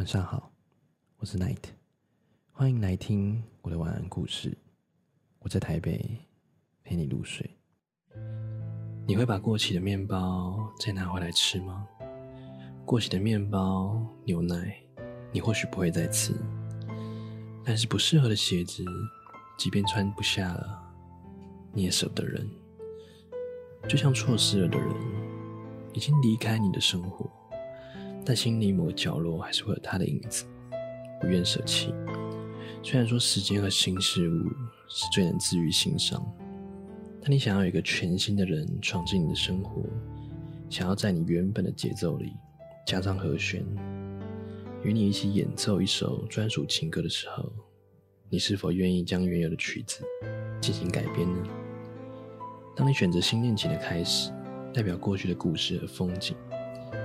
晚上好，我是 Night，欢迎来听我的晚安故事。我在台北陪你入睡。你会把过期的面包再拿回来吃吗？过期的面包、牛奶，你或许不会再吃，但是不适合的鞋子，即便穿不下了，你也舍不得扔。就像错失了的人，已经离开你的生活。但心里某个角落还是会有他的影子，不愿舍弃。虽然说时间和新事物是最能治愈心伤，但你想要有一个全新的人闯进你的生活，想要在你原本的节奏里加上和弦，与你一起演奏一首专属情歌的时候，你是否愿意将原有的曲子进行改编呢？当你选择新恋情的开始，代表过去的故事和风景。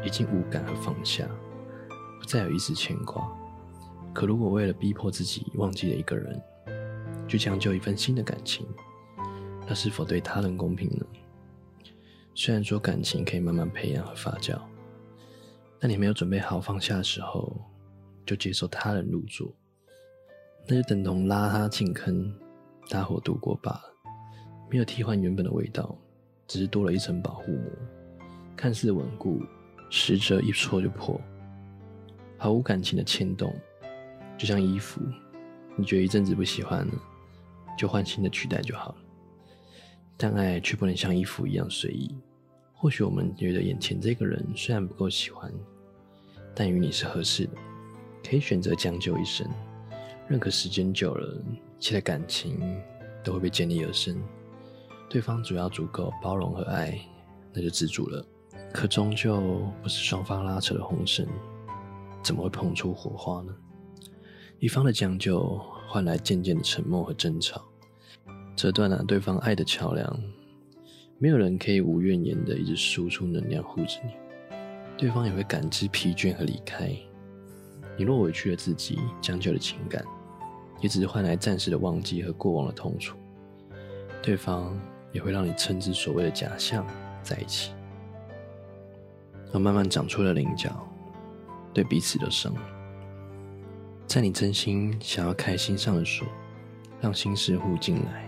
已经无感和放下，不再有一丝牵挂。可如果为了逼迫自己忘记了一个人，去将就一份新的感情，那是否对他人公平呢？虽然说感情可以慢慢培养和发酵，但你没有准备好放下的时候，就接受他人入座，那就等同拉他进坑，大火度过罢了，没有替换原本的味道，只是多了一层保护膜，看似稳固。实则一戳就破，毫无感情的牵动，就像衣服，你觉得一阵子不喜欢了，就换新的取代就好了。但爱却不能像衣服一样随意。或许我们觉得眼前这个人虽然不够喜欢，但与你是合适的，可以选择将就一生。认可时间久了，一切感情都会被建立而生。对方只要足够包容和爱，那就知足了。可终究不是双方拉扯的红绳，怎么会碰出火花呢？一方的将就换来渐渐的沉默和争吵，折断了对方爱的桥梁。没有人可以无怨言的一直输出能量护着你，对方也会感知疲倦和离开。你若委屈了自己，将就的情感，也只是换来暂时的忘记和过往的痛楚。对方也会让你称之所谓的假象在一起。而慢慢长出了棱角，对彼此的伤。在你真心想要开心上的锁，让新事物进来，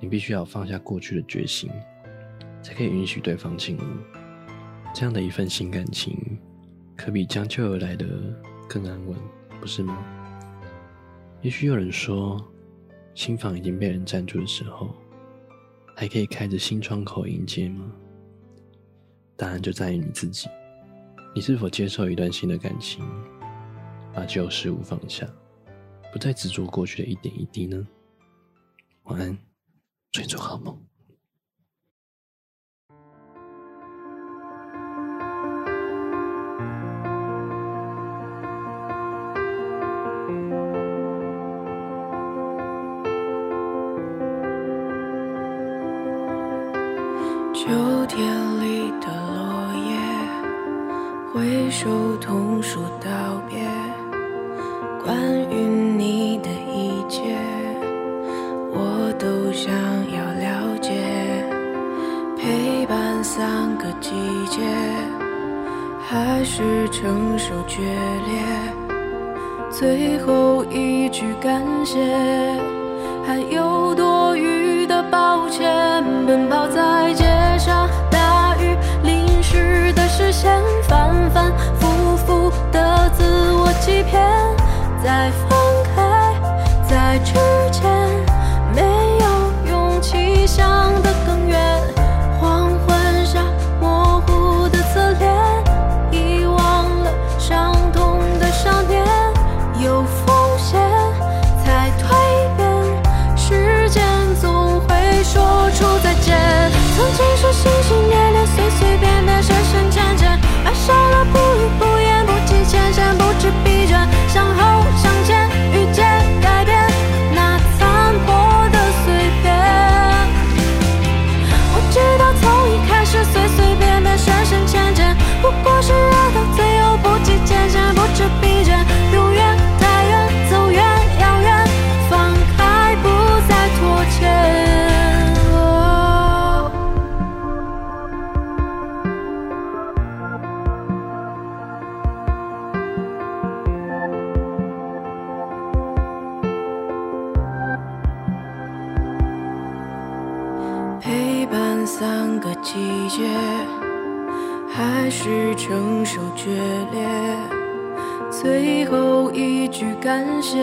你必须要放下过去的决心，才可以允许对方进入。这样的一份新感情，可比将就而来的更安稳，不是吗？也许有人说，新房已经被人占住的时候，还可以开着新窗口迎接吗？答案就在于你自己，你是否接受一段新的感情，把旧事物放下，不再执着过去的一点一滴呢？晚安，追逐好梦。秋天里的落叶。挥手同树道别，关于你的一切，我都想要了解。陪伴三个季节，还是承受决裂？最后一句感谢，还有多放开，在这三个季节，还是承受决裂。最后一句感谢，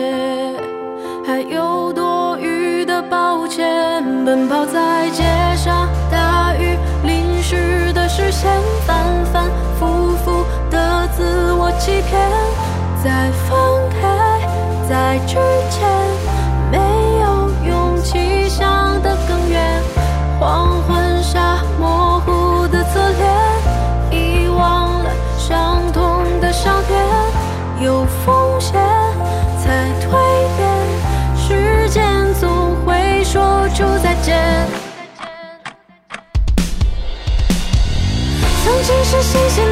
还有多余的抱歉。奔跑在街上，大雨淋湿的视线，反反复复的自我欺骗，在分开，在之前。有风险才蜕变，时间总会说出再见。曾经是心心